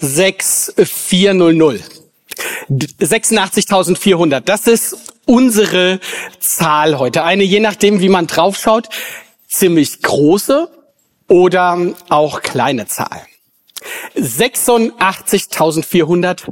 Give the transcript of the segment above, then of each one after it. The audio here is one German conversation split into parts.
6400. 86.400. Das ist unsere Zahl heute. Eine, je nachdem, wie man draufschaut, ziemlich große oder auch kleine Zahl. 86.400,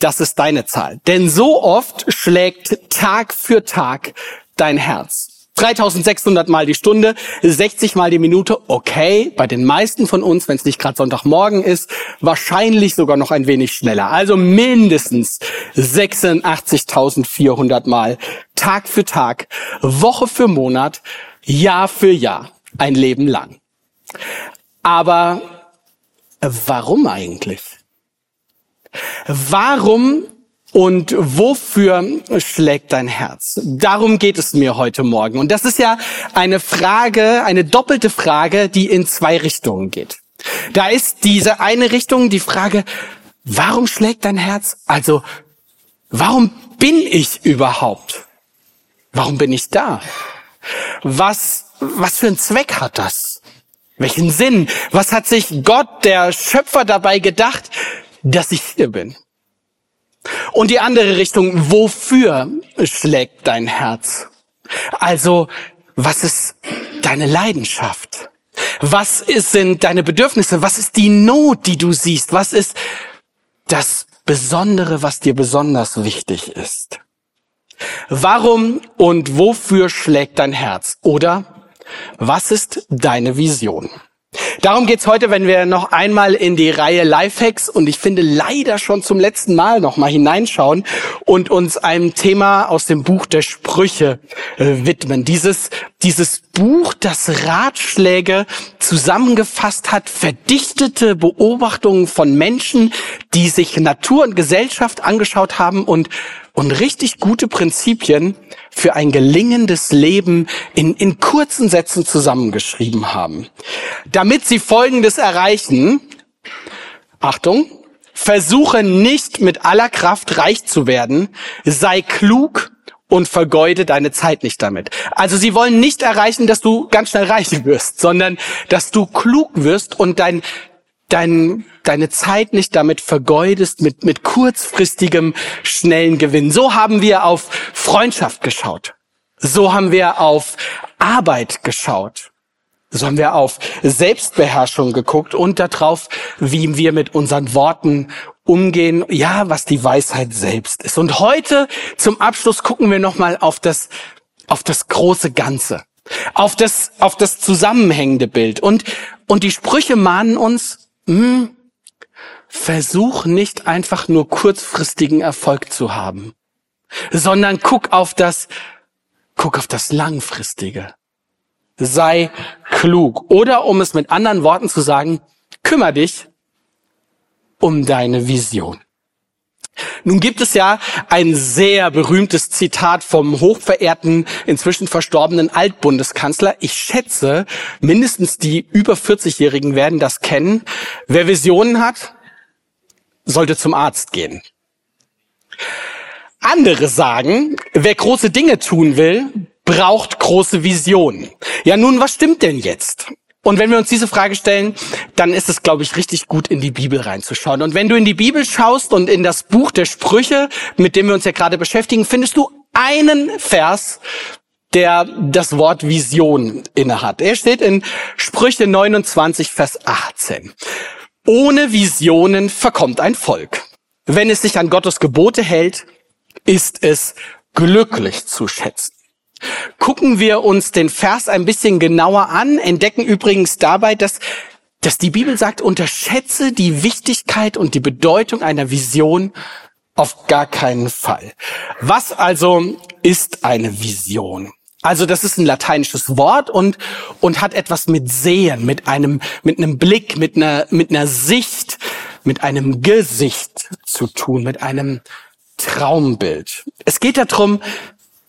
das ist deine Zahl. Denn so oft schlägt Tag für Tag dein Herz. 3600 mal die Stunde, 60 mal die Minute, okay, bei den meisten von uns, wenn es nicht gerade Sonntagmorgen ist, wahrscheinlich sogar noch ein wenig schneller. Also mindestens 86.400 mal, Tag für Tag, Woche für Monat, Jahr für Jahr, ein Leben lang. Aber warum eigentlich? Warum und wofür schlägt dein Herz? Darum geht es mir heute Morgen. Und das ist ja eine Frage, eine doppelte Frage, die in zwei Richtungen geht. Da ist diese eine Richtung die Frage, warum schlägt dein Herz? Also, warum bin ich überhaupt? Warum bin ich da? Was, was für einen Zweck hat das? Welchen Sinn? Was hat sich Gott, der Schöpfer, dabei gedacht, dass ich hier bin? Und die andere Richtung, wofür schlägt dein Herz? Also, was ist deine Leidenschaft? Was ist, sind deine Bedürfnisse? Was ist die Not, die du siehst? Was ist das Besondere, was dir besonders wichtig ist? Warum und wofür schlägt dein Herz? Oder was ist deine Vision? Darum geht's heute, wenn wir noch einmal in die Reihe Lifehacks und ich finde leider schon zum letzten Mal noch mal hineinschauen und uns einem Thema aus dem Buch der Sprüche äh, widmen. Dieses dieses Buch, das Ratschläge zusammengefasst hat, verdichtete Beobachtungen von Menschen, die sich Natur und Gesellschaft angeschaut haben und und richtig gute Prinzipien für ein gelingendes Leben in, in kurzen Sätzen zusammengeschrieben haben. Damit sie Folgendes erreichen, Achtung, versuche nicht mit aller Kraft reich zu werden, sei klug und vergeude deine Zeit nicht damit. Also sie wollen nicht erreichen, dass du ganz schnell reich wirst, sondern dass du klug wirst und dein, dein, deine Zeit nicht damit vergeudest mit, mit kurzfristigem, schnellen Gewinn. So haben wir auf Freundschaft geschaut. So haben wir auf Arbeit geschaut. So haben wir auf Selbstbeherrschung geguckt und darauf, wie wir mit unseren Worten umgehen. Ja, was die Weisheit selbst ist. Und heute zum Abschluss gucken wir nochmal auf das, auf das große Ganze. Auf das, auf das zusammenhängende Bild. Und, und die Sprüche mahnen uns, hm, versuch nicht einfach nur kurzfristigen Erfolg zu haben, sondern guck auf das, guck auf das Langfristige. Sei klug. Oder um es mit anderen Worten zu sagen, kümmere dich um deine Vision. Nun gibt es ja ein sehr berühmtes Zitat vom hochverehrten, inzwischen verstorbenen Altbundeskanzler. Ich schätze, mindestens die über 40-Jährigen werden das kennen. Wer Visionen hat, sollte zum Arzt gehen. Andere sagen, wer große Dinge tun will, braucht große Visionen. Ja, nun, was stimmt denn jetzt? Und wenn wir uns diese Frage stellen, dann ist es, glaube ich, richtig gut, in die Bibel reinzuschauen. Und wenn du in die Bibel schaust und in das Buch der Sprüche, mit dem wir uns ja gerade beschäftigen, findest du einen Vers, der das Wort Vision innehat. Er steht in Sprüche 29, Vers 18. Ohne Visionen verkommt ein Volk. Wenn es sich an Gottes Gebote hält, ist es glücklich zu schätzen. Gucken wir uns den Vers ein bisschen genauer an, entdecken übrigens dabei, dass, dass die Bibel sagt, unterschätze die Wichtigkeit und die Bedeutung einer Vision auf gar keinen Fall. Was also ist eine Vision? Also das ist ein lateinisches Wort und, und hat etwas mit Sehen, mit einem, mit einem Blick, mit einer, mit einer Sicht, mit einem Gesicht zu tun, mit einem Traumbild. Es geht darum,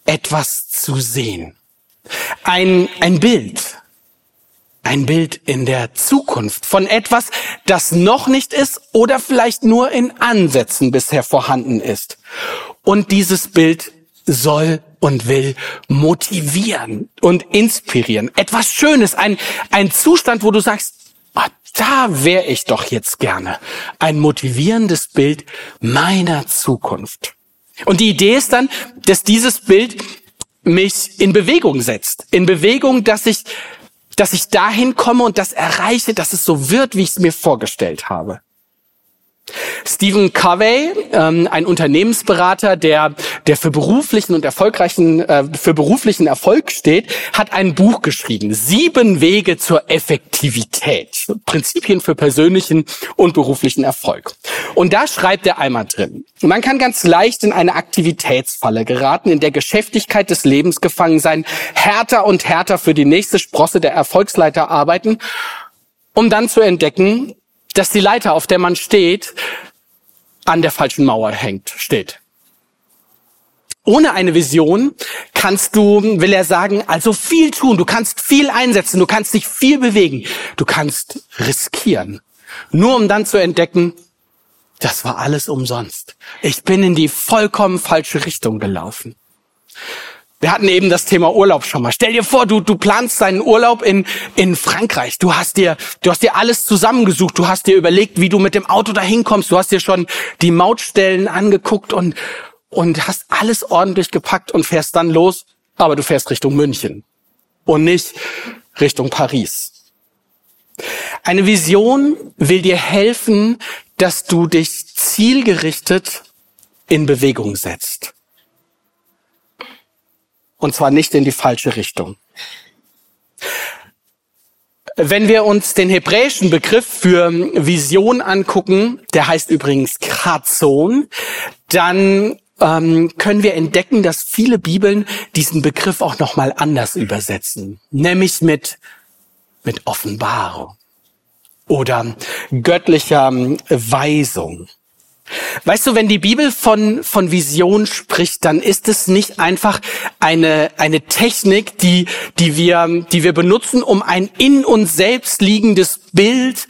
etwas zu sehen. Ein, ein Bild. Ein Bild in der Zukunft von etwas, das noch nicht ist oder vielleicht nur in Ansätzen bisher vorhanden ist. Und dieses Bild soll und will motivieren und inspirieren. Etwas Schönes, ein, ein Zustand, wo du sagst, ah, da wäre ich doch jetzt gerne. Ein motivierendes Bild meiner Zukunft. Und die Idee ist dann, dass dieses Bild mich in Bewegung setzt. In Bewegung, dass ich, dass ich dahin komme und das erreiche, dass es so wird, wie ich es mir vorgestellt habe. Stephen Covey, ähm, ein Unternehmensberater, der, der für beruflichen und erfolgreichen, äh, für beruflichen Erfolg steht, hat ein Buch geschrieben. Sieben Wege zur Effektivität. Prinzipien für persönlichen und beruflichen Erfolg. Und da schreibt er einmal drin. Man kann ganz leicht in eine Aktivitätsfalle geraten, in der Geschäftigkeit des Lebens gefangen sein, härter und härter für die nächste Sprosse der Erfolgsleiter arbeiten, um dann zu entdecken, dass die Leiter, auf der man steht, an der falschen Mauer hängt, steht. Ohne eine Vision kannst du, will er sagen, also viel tun. Du kannst viel einsetzen. Du kannst dich viel bewegen. Du kannst riskieren. Nur um dann zu entdecken, das war alles umsonst. Ich bin in die vollkommen falsche Richtung gelaufen. Wir hatten eben das Thema Urlaub schon mal. Stell dir vor, du, du planst deinen Urlaub in, in Frankreich. Du hast dir, du hast dir alles zusammengesucht. Du hast dir überlegt, wie du mit dem Auto dahin kommst. Du hast dir schon die Mautstellen angeguckt und, und hast alles ordentlich gepackt und fährst dann los. Aber du fährst Richtung München und nicht Richtung Paris. Eine Vision will dir helfen, dass du dich zielgerichtet in Bewegung setzt. Und zwar nicht in die falsche Richtung. Wenn wir uns den hebräischen Begriff für Vision angucken, der heißt übrigens Krazon, dann ähm, können wir entdecken, dass viele Bibeln diesen Begriff auch nochmal anders übersetzen, nämlich mit, mit Offenbarung oder göttlicher Weisung. Weißt du, wenn die Bibel von, von Vision spricht, dann ist es nicht einfach eine, eine Technik, die, die, wir, die wir benutzen, um ein in uns selbst liegendes Bild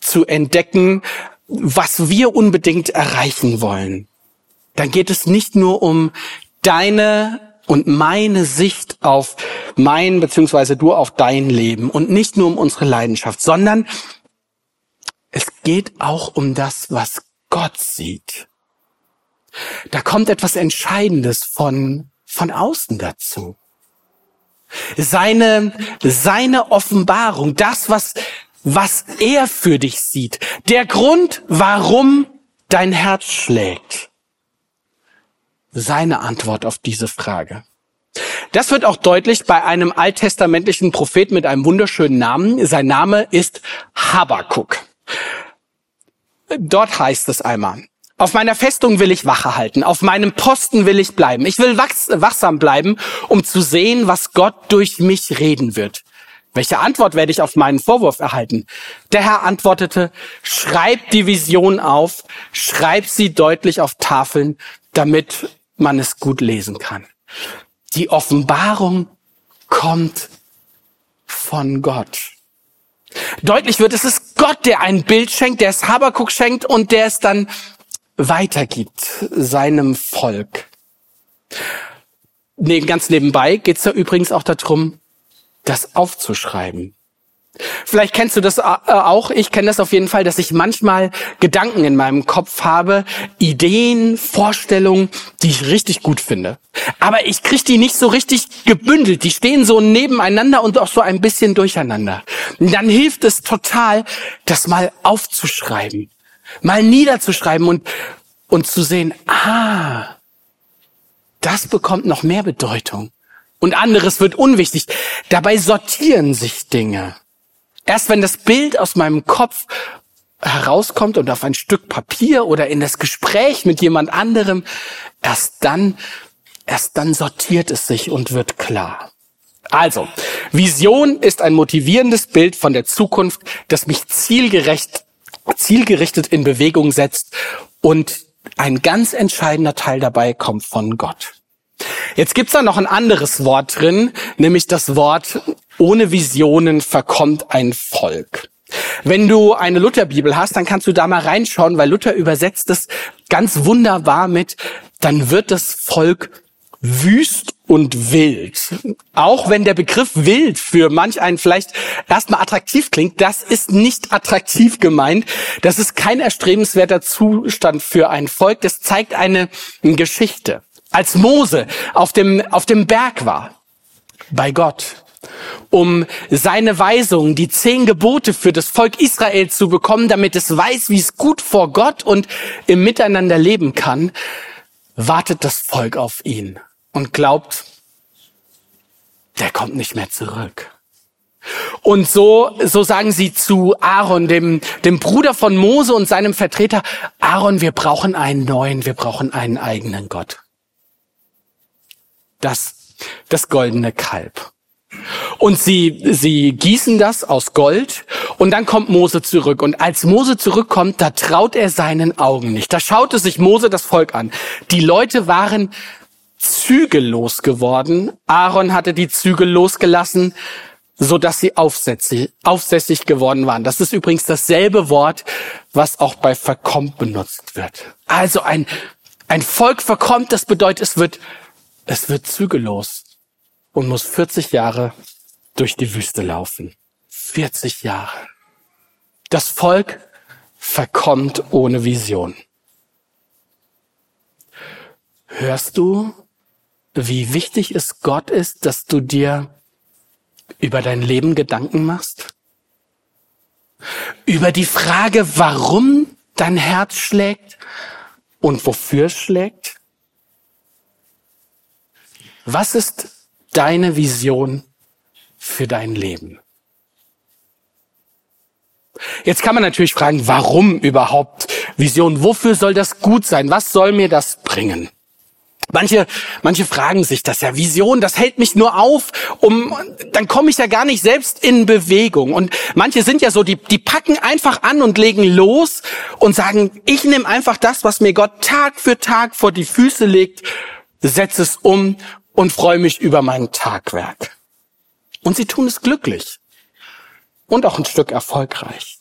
zu entdecken, was wir unbedingt erreichen wollen. Dann geht es nicht nur um deine und meine Sicht auf mein, beziehungsweise du auf dein Leben und nicht nur um unsere Leidenschaft, sondern es geht auch um das, was Gott sieht. Da kommt etwas Entscheidendes von, von außen dazu. Seine, seine Offenbarung, das, was, was er für dich sieht. Der Grund, warum dein Herz schlägt. Seine Antwort auf diese Frage. Das wird auch deutlich bei einem alttestamentlichen Prophet mit einem wunderschönen Namen. Sein Name ist Habakuk. Dort heißt es einmal, auf meiner Festung will ich Wache halten, auf meinem Posten will ich bleiben. Ich will wachsam bleiben, um zu sehen, was Gott durch mich reden wird. Welche Antwort werde ich auf meinen Vorwurf erhalten? Der Herr antwortete, schreib die Vision auf, schreib sie deutlich auf Tafeln, damit man es gut lesen kann. Die Offenbarung kommt von Gott. Deutlich wird, es ist Gott, der ein Bild schenkt, der es Habakuk schenkt und der es dann weitergibt seinem Volk. Ganz nebenbei geht es da übrigens auch darum, das aufzuschreiben. Vielleicht kennst du das äh, auch. Ich kenne das auf jeden Fall, dass ich manchmal Gedanken in meinem Kopf habe, Ideen, Vorstellungen, die ich richtig gut finde. Aber ich kriege die nicht so richtig gebündelt. Die stehen so nebeneinander und auch so ein bisschen durcheinander. Und dann hilft es total, das mal aufzuschreiben, mal niederzuschreiben und, und zu sehen, ah, das bekommt noch mehr Bedeutung. Und anderes wird unwichtig. Dabei sortieren sich Dinge. Erst wenn das Bild aus meinem Kopf herauskommt und auf ein Stück Papier oder in das Gespräch mit jemand anderem, erst dann, erst dann sortiert es sich und wird klar. Also, Vision ist ein motivierendes Bild von der Zukunft, das mich zielgerecht, zielgerichtet in Bewegung setzt und ein ganz entscheidender Teil dabei kommt von Gott. Jetzt gibt's da noch ein anderes Wort drin, nämlich das Wort ohne Visionen verkommt ein Volk. Wenn du eine Lutherbibel hast, dann kannst du da mal reinschauen, weil Luther übersetzt es ganz wunderbar mit, dann wird das Volk wüst und wild. Auch wenn der Begriff wild für manch einen vielleicht erstmal attraktiv klingt, das ist nicht attraktiv gemeint. Das ist kein erstrebenswerter Zustand für ein Volk. Das zeigt eine Geschichte. Als Mose auf dem, auf dem Berg war, bei Gott, um seine Weisungen, die zehn Gebote für das Volk Israel zu bekommen, damit es weiß, wie es gut vor Gott und im Miteinander leben kann, wartet das Volk auf ihn und glaubt, der kommt nicht mehr zurück. Und so, so sagen sie zu Aaron, dem, dem Bruder von Mose und seinem Vertreter, Aaron, wir brauchen einen neuen, wir brauchen einen eigenen Gott. Das, das goldene Kalb. Und sie, sie gießen das aus Gold und dann kommt Mose zurück. Und als Mose zurückkommt, da traut er seinen Augen nicht. Da schaute sich Mose das Volk an. Die Leute waren zügellos geworden. Aaron hatte die Zügel losgelassen, so dass sie aufsässig, aufsässig geworden waren. Das ist übrigens dasselbe Wort, was auch bei verkommt benutzt wird. Also ein, ein Volk verkommt, das bedeutet, es wird, es wird zügellos und muss 40 Jahre durch die Wüste laufen. 40 Jahre. Das Volk verkommt ohne Vision. Hörst du, wie wichtig es Gott ist, dass du dir über dein Leben Gedanken machst? Über die Frage, warum dein Herz schlägt und wofür es schlägt? Was ist deine Vision für dein Leben? Jetzt kann man natürlich fragen, warum überhaupt Vision? Wofür soll das gut sein? Was soll mir das bringen? Manche, manche fragen sich das ja, Vision, das hält mich nur auf, um, dann komme ich ja gar nicht selbst in Bewegung. Und manche sind ja so, die, die packen einfach an und legen los und sagen, ich nehme einfach das, was mir Gott Tag für Tag vor die Füße legt, setze es um und freue mich über mein Tagwerk. Und sie tun es glücklich und auch ein Stück erfolgreich.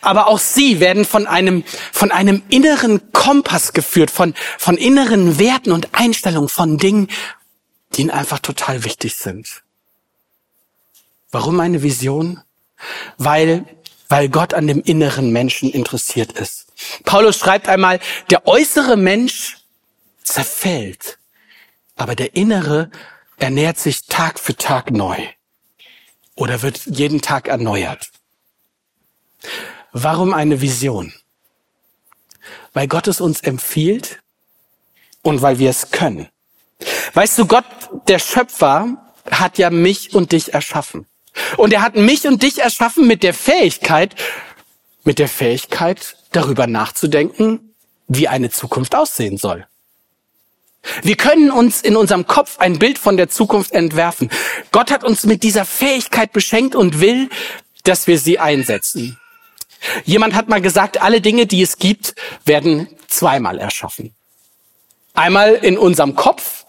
Aber auch sie werden von einem, von einem inneren Kompass geführt, von, von inneren Werten und Einstellungen, von Dingen, die ihnen einfach total wichtig sind. Warum eine Vision? Weil, weil Gott an dem inneren Menschen interessiert ist. Paulus schreibt einmal, der äußere Mensch zerfällt, aber der innere ernährt sich Tag für Tag neu oder wird jeden Tag erneuert. Warum eine Vision? Weil Gott es uns empfiehlt und weil wir es können. Weißt du, Gott, der Schöpfer, hat ja mich und dich erschaffen. Und er hat mich und dich erschaffen mit der Fähigkeit, mit der Fähigkeit, darüber nachzudenken, wie eine Zukunft aussehen soll. Wir können uns in unserem Kopf ein Bild von der Zukunft entwerfen. Gott hat uns mit dieser Fähigkeit beschenkt und will, dass wir sie einsetzen. Jemand hat mal gesagt, alle Dinge, die es gibt, werden zweimal erschaffen. Einmal in unserem Kopf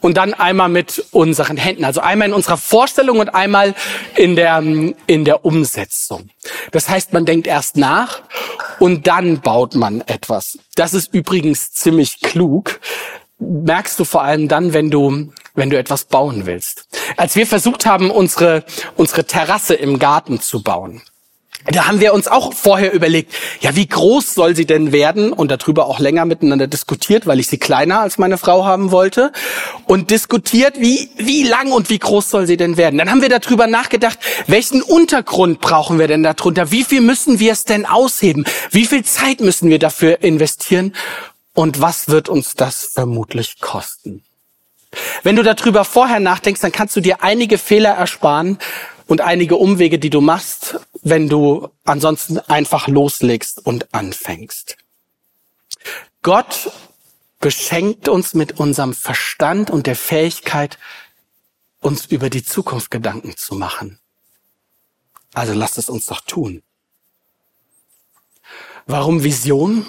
und dann einmal mit unseren Händen. Also einmal in unserer Vorstellung und einmal in der, in der Umsetzung. Das heißt, man denkt erst nach und dann baut man etwas. Das ist übrigens ziemlich klug. Merkst du vor allem dann, wenn du, wenn du etwas bauen willst. Als wir versucht haben, unsere, unsere Terrasse im Garten zu bauen, da haben wir uns auch vorher überlegt, ja, wie groß soll sie denn werden? Und darüber auch länger miteinander diskutiert, weil ich sie kleiner als meine Frau haben wollte. Und diskutiert, wie, wie lang und wie groß soll sie denn werden? Dann haben wir darüber nachgedacht, welchen Untergrund brauchen wir denn darunter? Wie viel müssen wir es denn ausheben? Wie viel Zeit müssen wir dafür investieren? Und was wird uns das vermutlich kosten? Wenn du darüber vorher nachdenkst, dann kannst du dir einige Fehler ersparen und einige Umwege, die du machst, wenn du ansonsten einfach loslegst und anfängst. Gott beschenkt uns mit unserem Verstand und der Fähigkeit, uns über die Zukunft Gedanken zu machen. Also lasst es uns doch tun. Warum Vision?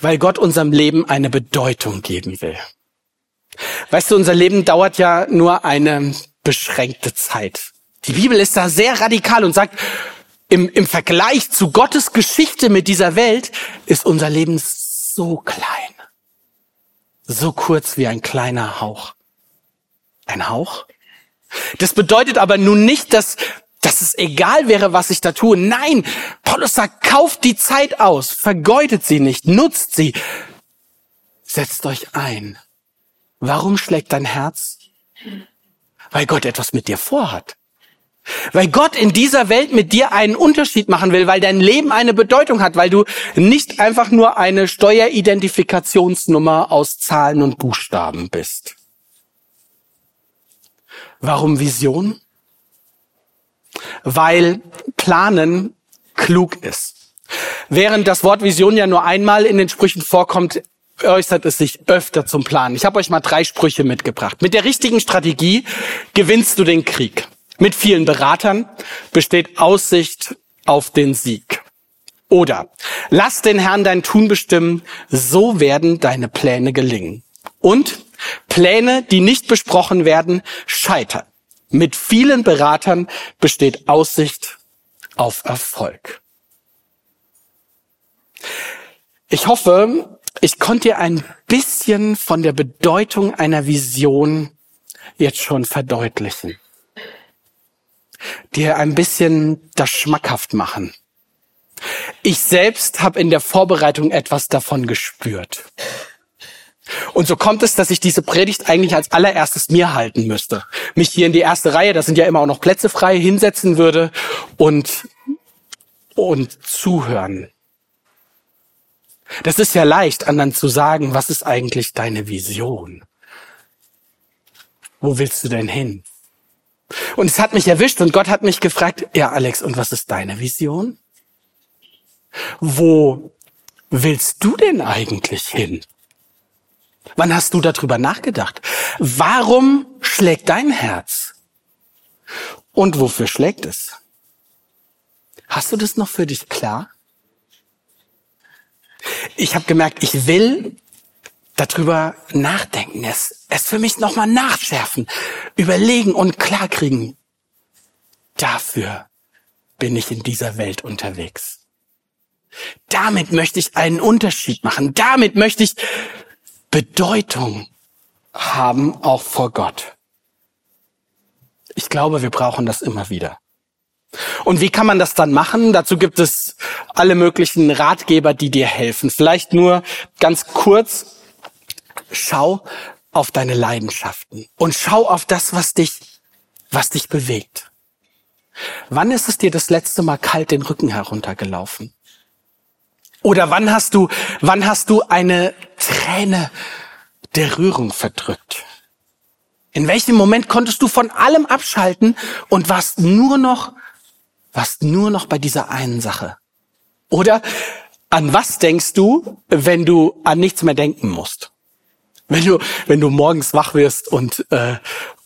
Weil Gott unserem Leben eine Bedeutung geben will. Weißt du, unser Leben dauert ja nur eine beschränkte Zeit. Die Bibel ist da sehr radikal und sagt, im, im Vergleich zu Gottes Geschichte mit dieser Welt ist unser Leben so klein. So kurz wie ein kleiner Hauch. Ein Hauch? Das bedeutet aber nun nicht, dass, dass es egal wäre, was ich da tue. Nein, Paulus sagt, kauft die Zeit aus, vergeudet sie nicht, nutzt sie, setzt euch ein. Warum schlägt dein Herz? Weil Gott etwas mit dir vorhat. Weil Gott in dieser Welt mit dir einen Unterschied machen will, weil dein Leben eine Bedeutung hat, weil du nicht einfach nur eine Steueridentifikationsnummer aus Zahlen und Buchstaben bist. Warum Vision? Weil Planen klug ist. Während das Wort Vision ja nur einmal in den Sprüchen vorkommt, äußert es sich öfter zum Planen. Ich habe euch mal drei Sprüche mitgebracht. Mit der richtigen Strategie gewinnst du den Krieg. Mit vielen Beratern besteht Aussicht auf den Sieg. Oder lass den Herrn dein Tun bestimmen, so werden deine Pläne gelingen. Und Pläne, die nicht besprochen werden, scheitern. Mit vielen Beratern besteht Aussicht auf Erfolg. Ich hoffe, ich konnte dir ein bisschen von der Bedeutung einer Vision jetzt schon verdeutlichen. Dir ein bisschen das schmackhaft machen. Ich selbst habe in der Vorbereitung etwas davon gespürt. Und so kommt es, dass ich diese Predigt eigentlich als allererstes mir halten müsste. Mich hier in die erste Reihe, da sind ja immer auch noch Plätze frei, hinsetzen würde und, und zuhören. Das ist ja leicht, anderen zu sagen, was ist eigentlich deine Vision? Wo willst du denn hin? Und es hat mich erwischt und Gott hat mich gefragt, ja Alex, und was ist deine Vision? Wo willst du denn eigentlich hin? Wann hast du darüber nachgedacht? Warum schlägt dein Herz? Und wofür schlägt es? Hast du das noch für dich klar? Ich habe gemerkt, ich will darüber nachdenken, es, es für mich nochmal nachschärfen, überlegen und klarkriegen. Dafür bin ich in dieser Welt unterwegs. Damit möchte ich einen Unterschied machen. Damit möchte ich Bedeutung haben, auch vor Gott. Ich glaube, wir brauchen das immer wieder. Und wie kann man das dann machen? Dazu gibt es alle möglichen Ratgeber, die dir helfen. Vielleicht nur ganz kurz, schau auf deine Leidenschaften und schau auf das, was dich, was dich bewegt. Wann ist es dir das letzte Mal kalt den Rücken heruntergelaufen? Oder wann hast du, wann hast du eine Träne der Rührung verdrückt? In welchem Moment konntest du von allem abschalten und warst nur noch, warst nur noch bei dieser einen Sache? Oder an was denkst du, wenn du an nichts mehr denken musst? Wenn du, wenn du morgens wach wirst und äh,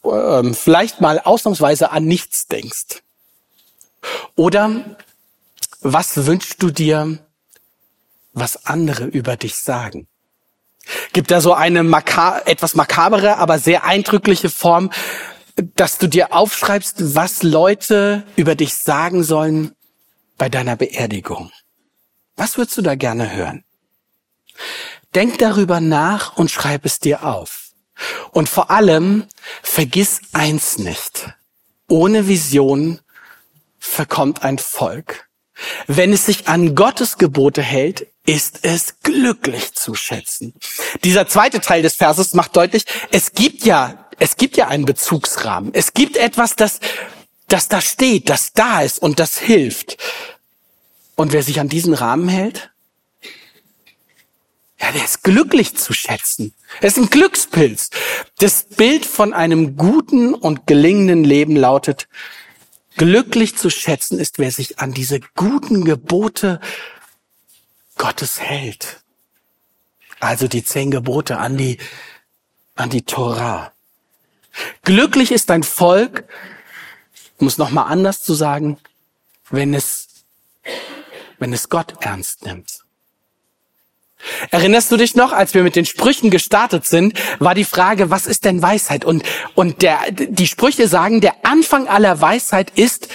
äh, vielleicht mal ausnahmsweise an nichts denkst. Oder was wünschst du dir was andere über dich sagen. Gibt da so eine maka etwas makabere, aber sehr eindrückliche Form, dass du dir aufschreibst, was Leute über dich sagen sollen bei deiner Beerdigung. Was würdest du da gerne hören? Denk darüber nach und schreib es dir auf. Und vor allem, vergiss eins nicht. Ohne Vision verkommt ein Volk. Wenn es sich an Gottes Gebote hält, ist es glücklich zu schätzen. Dieser zweite Teil des Verses macht deutlich, es gibt ja, es gibt ja einen Bezugsrahmen. Es gibt etwas, das, das da steht, das da ist und das hilft. Und wer sich an diesen Rahmen hält, ja, der ist glücklich zu schätzen. Er ist ein Glückspilz. Das Bild von einem guten und gelingenden Leben lautet, glücklich zu schätzen ist, wer sich an diese guten Gebote Gottes hält. Also die zehn Gebote an die, an die Torah. Glücklich ist ein Volk, um es nochmal anders zu sagen, wenn es, wenn es Gott ernst nimmt. Erinnerst du dich noch, als wir mit den Sprüchen gestartet sind, war die Frage, was ist denn Weisheit? Und, und der, die Sprüche sagen, der Anfang aller Weisheit ist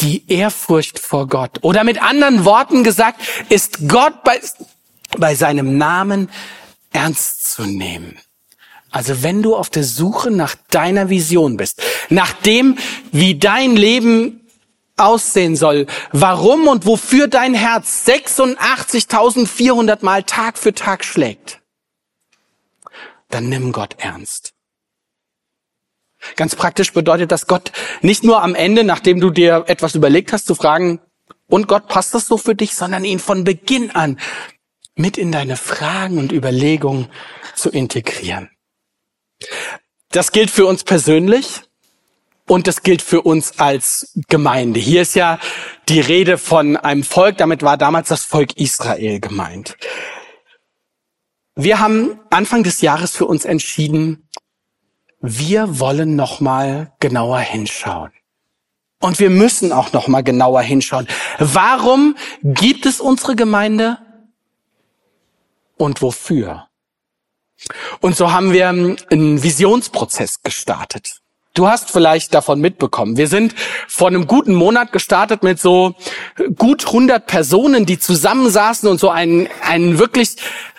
die Ehrfurcht vor Gott. Oder mit anderen Worten gesagt, ist Gott bei, bei seinem Namen ernst zu nehmen. Also wenn du auf der Suche nach deiner Vision bist, nach dem, wie dein Leben aussehen soll, warum und wofür dein Herz 86.400 Mal Tag für Tag schlägt, dann nimm Gott ernst. Ganz praktisch bedeutet das Gott nicht nur am Ende, nachdem du dir etwas überlegt hast, zu fragen, und Gott passt das so für dich, sondern ihn von Beginn an mit in deine Fragen und Überlegungen zu integrieren. Das gilt für uns persönlich und das gilt für uns als Gemeinde. Hier ist ja die Rede von einem Volk, damit war damals das Volk Israel gemeint. Wir haben Anfang des Jahres für uns entschieden, wir wollen noch mal genauer hinschauen. Und wir müssen auch noch mal genauer hinschauen. Warum gibt es unsere Gemeinde? Und wofür? Und so haben wir einen Visionsprozess gestartet. Du hast vielleicht davon mitbekommen. Wir sind vor einem guten Monat gestartet mit so gut 100 Personen, die zusammensaßen und so einen, einen wirklich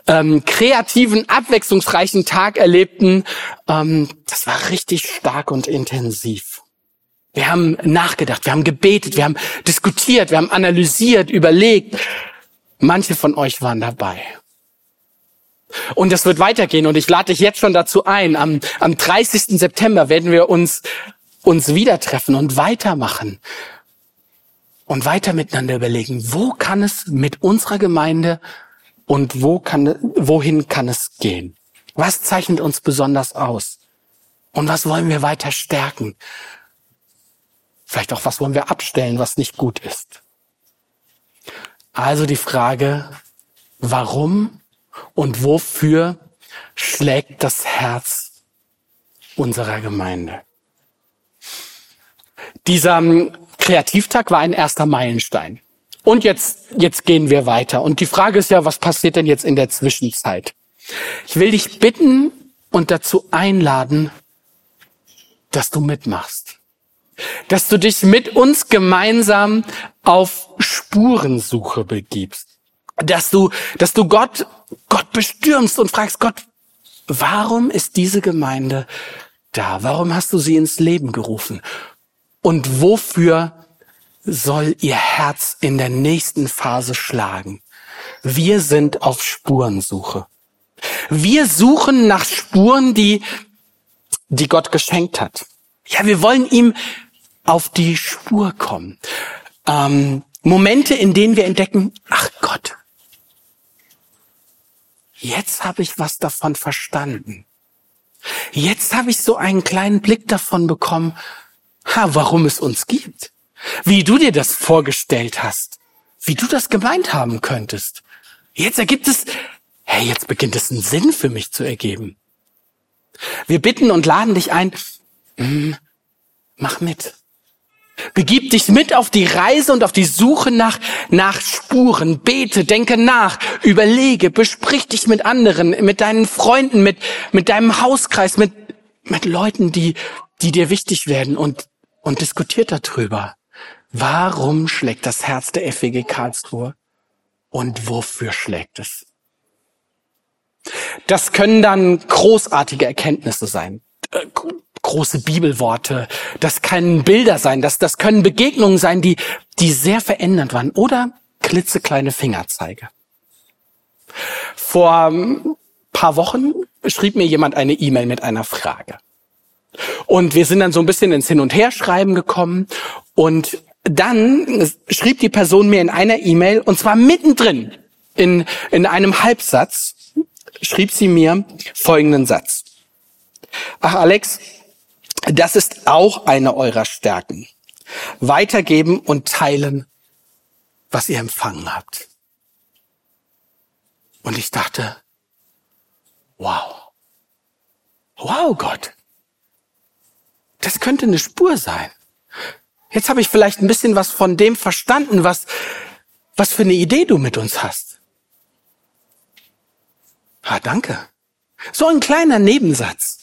ähm, kreativen, abwechslungsreichen Tag erlebten. Ähm, das war richtig stark und intensiv. Wir haben nachgedacht, wir haben gebetet, wir haben diskutiert, wir haben analysiert, überlegt. Manche von euch waren dabei. Und es wird weitergehen und ich lade dich jetzt schon dazu ein. Am, am 30. September werden wir uns, uns wieder treffen und weitermachen. Und weiter miteinander überlegen, wo kann es mit unserer Gemeinde und wo kann, wohin kann es gehen? Was zeichnet uns besonders aus? Und was wollen wir weiter stärken? Vielleicht auch, was wollen wir abstellen, was nicht gut ist? Also die Frage, warum und wofür schlägt das Herz unserer Gemeinde? Dieser ähm, Kreativtag war ein erster Meilenstein. Und jetzt, jetzt gehen wir weiter. Und die Frage ist ja, was passiert denn jetzt in der Zwischenzeit? Ich will dich bitten und dazu einladen, dass du mitmachst dass du dich mit uns gemeinsam auf Spurensuche begibst. Dass du, dass du Gott, Gott bestürmst und fragst Gott, warum ist diese Gemeinde da? Warum hast du sie ins Leben gerufen? Und wofür soll ihr Herz in der nächsten Phase schlagen? Wir sind auf Spurensuche. Wir suchen nach Spuren, die, die Gott geschenkt hat. Ja, wir wollen ihm auf die Spur kommen. Ähm, Momente, in denen wir entdecken, ach Gott, jetzt habe ich was davon verstanden. Jetzt habe ich so einen kleinen Blick davon bekommen, ha, warum es uns gibt. Wie du dir das vorgestellt hast. Wie du das gemeint haben könntest. Jetzt ergibt es, hey, jetzt beginnt es einen Sinn für mich zu ergeben. Wir bitten und laden dich ein, mm, mach mit. Begib dich mit auf die Reise und auf die Suche nach, nach Spuren. Bete, denke nach, überlege, besprich dich mit anderen, mit deinen Freunden, mit, mit deinem Hauskreis, mit, mit Leuten, die, die dir wichtig werden und, und diskutiert darüber. Warum schlägt das Herz der FWG Karlsruhe? Und wofür schlägt es? Das können dann großartige Erkenntnisse sein äh, große Bibelworte, das können Bilder sein, das, das können Begegnungen sein, die, die sehr verändernd waren oder klitzekleine Fingerzeige. Vor ein paar Wochen schrieb mir jemand eine E-Mail mit einer Frage. Und wir sind dann so ein bisschen ins Hin- und Herschreiben gekommen und dann schrieb die Person mir in einer E-Mail, und zwar mittendrin, in, in einem Halbsatz, schrieb sie mir folgenden Satz. Ach Alex, das ist auch eine eurer Stärken. Weitergeben und teilen, was ihr empfangen habt. Und ich dachte, wow. Wow, Gott. Das könnte eine Spur sein. Jetzt habe ich vielleicht ein bisschen was von dem verstanden, was, was für eine Idee du mit uns hast. Ah, danke. So ein kleiner Nebensatz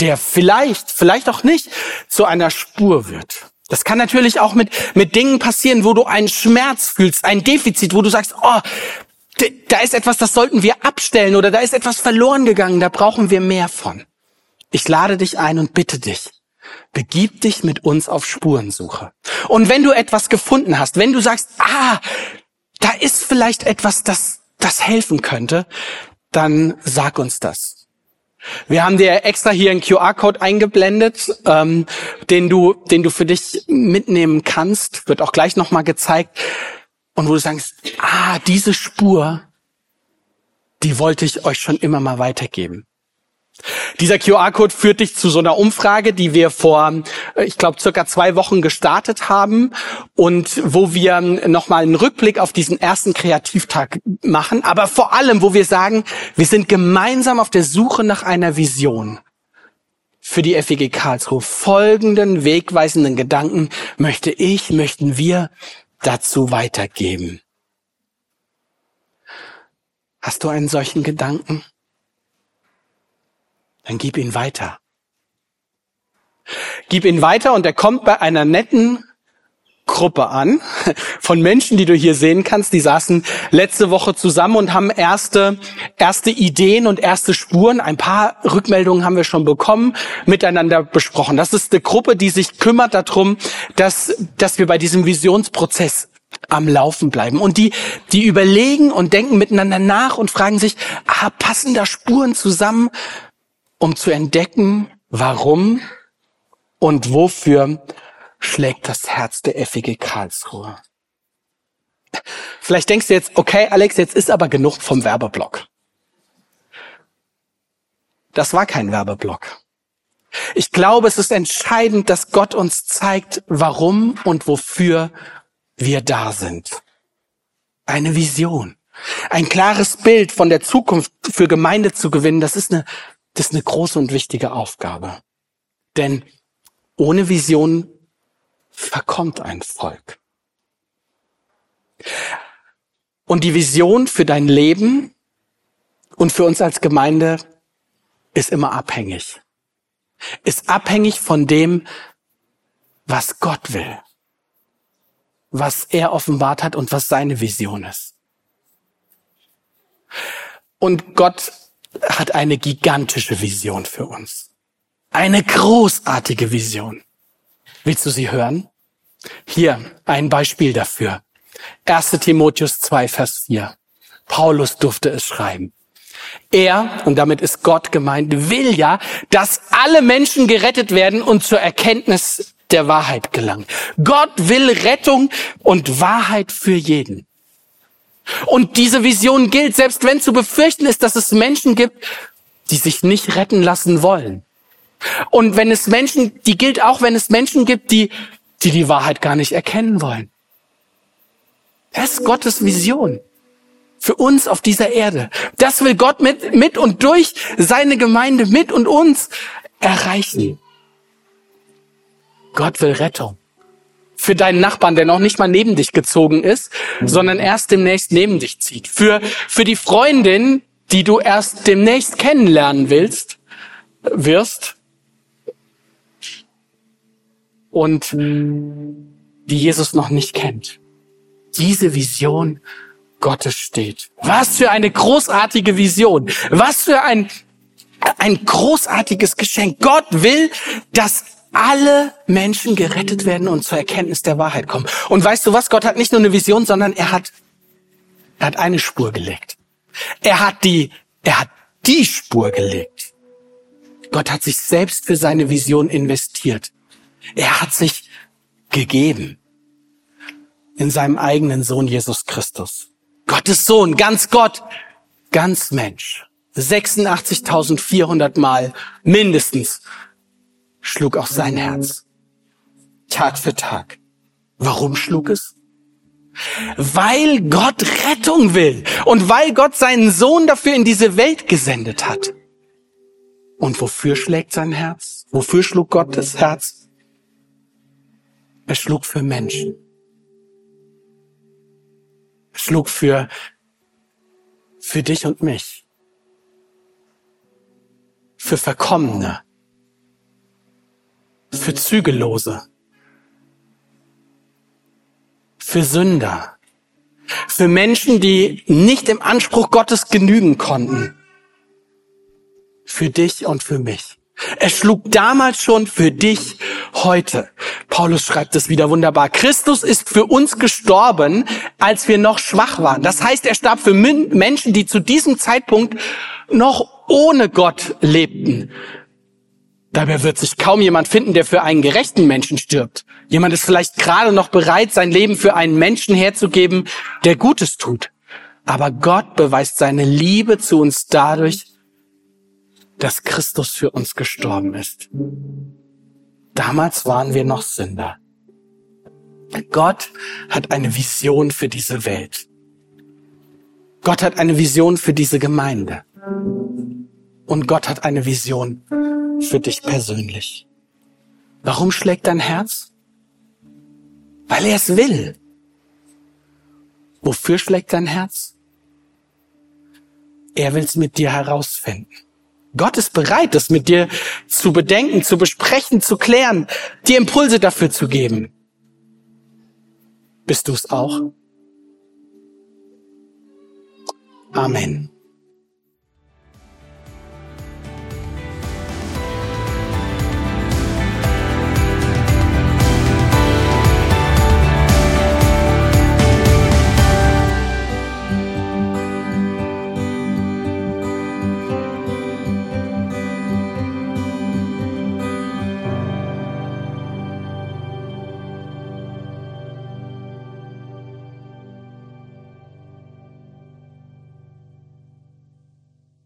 der vielleicht, vielleicht auch nicht zu einer Spur wird. Das kann natürlich auch mit, mit Dingen passieren, wo du einen Schmerz fühlst, ein Defizit, wo du sagst, oh, da ist etwas, das sollten wir abstellen oder da ist etwas verloren gegangen, da brauchen wir mehr von. Ich lade dich ein und bitte dich, begib dich mit uns auf Spurensuche. Und wenn du etwas gefunden hast, wenn du sagst, ah, da ist vielleicht etwas, das, das helfen könnte, dann sag uns das. Wir haben dir extra hier einen QR-Code eingeblendet, ähm, den du, den du für dich mitnehmen kannst. Wird auch gleich nochmal gezeigt. Und wo du sagst, ah, diese Spur, die wollte ich euch schon immer mal weitergeben. Dieser QR-Code führt dich zu so einer Umfrage, die wir vor, äh, ich glaube, circa zwei Wochen gestartet haben und wo wir nochmal einen Rückblick auf diesen ersten Kreativtag machen, aber vor allem, wo wir sagen, wir sind gemeinsam auf der Suche nach einer Vision für die FEG Karlsruhe. Folgenden wegweisenden Gedanken möchte ich, möchten wir dazu weitergeben. Hast du einen solchen Gedanken? Dann gib ihn weiter. Gib ihn weiter und er kommt bei einer netten Gruppe an von Menschen, die du hier sehen kannst. Die saßen letzte Woche zusammen und haben erste, erste Ideen und erste Spuren. Ein paar Rückmeldungen haben wir schon bekommen, miteinander besprochen. Das ist eine Gruppe, die sich kümmert darum, dass, dass wir bei diesem Visionsprozess am Laufen bleiben. Und die, die überlegen und denken miteinander nach und fragen sich, ah, passen da Spuren zusammen? Um zu entdecken, warum und wofür schlägt das Herz der FEG Karlsruhe. Vielleicht denkst du jetzt, okay, Alex, jetzt ist aber genug vom Werbeblock. Das war kein Werbeblock. Ich glaube, es ist entscheidend, dass Gott uns zeigt, warum und wofür wir da sind. Eine Vision. Ein klares Bild von der Zukunft für Gemeinde zu gewinnen, das ist eine das ist eine große und wichtige Aufgabe. Denn ohne Vision verkommt ein Volk. Und die Vision für dein Leben und für uns als Gemeinde ist immer abhängig. Ist abhängig von dem, was Gott will. Was er offenbart hat und was seine Vision ist. Und Gott hat eine gigantische Vision für uns. Eine großartige Vision. Willst du sie hören? Hier ein Beispiel dafür. 1 Timotheus 2, Vers 4. Paulus durfte es schreiben. Er, und damit ist Gott gemeint, will ja, dass alle Menschen gerettet werden und zur Erkenntnis der Wahrheit gelangen. Gott will Rettung und Wahrheit für jeden. Und diese Vision gilt, selbst wenn zu befürchten ist, dass es Menschen gibt, die sich nicht retten lassen wollen. Und wenn es Menschen, die gilt auch, wenn es Menschen gibt, die, die die Wahrheit gar nicht erkennen wollen. Das ist Gottes Vision für uns auf dieser Erde. Das will Gott mit, mit und durch seine Gemeinde, mit und uns erreichen. Gott will Rettung für deinen Nachbarn, der noch nicht mal neben dich gezogen ist, sondern erst demnächst neben dich zieht. Für, für die Freundin, die du erst demnächst kennenlernen willst, wirst. Und die Jesus noch nicht kennt. Diese Vision Gottes steht. Was für eine großartige Vision. Was für ein, ein großartiges Geschenk. Gott will, dass alle Menschen gerettet werden und zur Erkenntnis der Wahrheit kommen. Und weißt du was? Gott hat nicht nur eine Vision, sondern er hat, er hat eine Spur gelegt. Er hat die, er hat die Spur gelegt. Gott hat sich selbst für seine Vision investiert. Er hat sich gegeben in seinem eigenen Sohn Jesus Christus. Gottes Sohn, ganz Gott, ganz Mensch. 86.400 Mal mindestens schlug auch sein Herz. Tag für Tag. Warum schlug es? Weil Gott Rettung will und weil Gott seinen Sohn dafür in diese Welt gesendet hat. Und wofür schlägt sein Herz? Wofür schlug Gottes Herz? Er schlug für Menschen. Er schlug für, für dich und mich. Für Verkommene für Zügellose, für Sünder, Für Menschen, die nicht im Anspruch Gottes genügen konnten. Für dich und für mich. Er schlug damals schon für dich heute. Paulus schreibt es wieder wunderbar. Christus ist für uns gestorben, als wir noch schwach waren. Das heißt, er starb für Menschen, die zu diesem Zeitpunkt noch ohne Gott lebten. Dabei wird sich kaum jemand finden, der für einen gerechten Menschen stirbt. Jemand ist vielleicht gerade noch bereit, sein Leben für einen Menschen herzugeben, der Gutes tut. Aber Gott beweist seine Liebe zu uns dadurch, dass Christus für uns gestorben ist. Damals waren wir noch Sünder. Gott hat eine Vision für diese Welt. Gott hat eine Vision für diese Gemeinde. Und Gott hat eine Vision für dich persönlich. Warum schlägt dein Herz? Weil er es will. Wofür schlägt dein Herz? Er will es mit dir herausfinden. Gott ist bereit, das mit dir zu bedenken, zu besprechen, zu klären, dir Impulse dafür zu geben. Bist du es auch? Amen.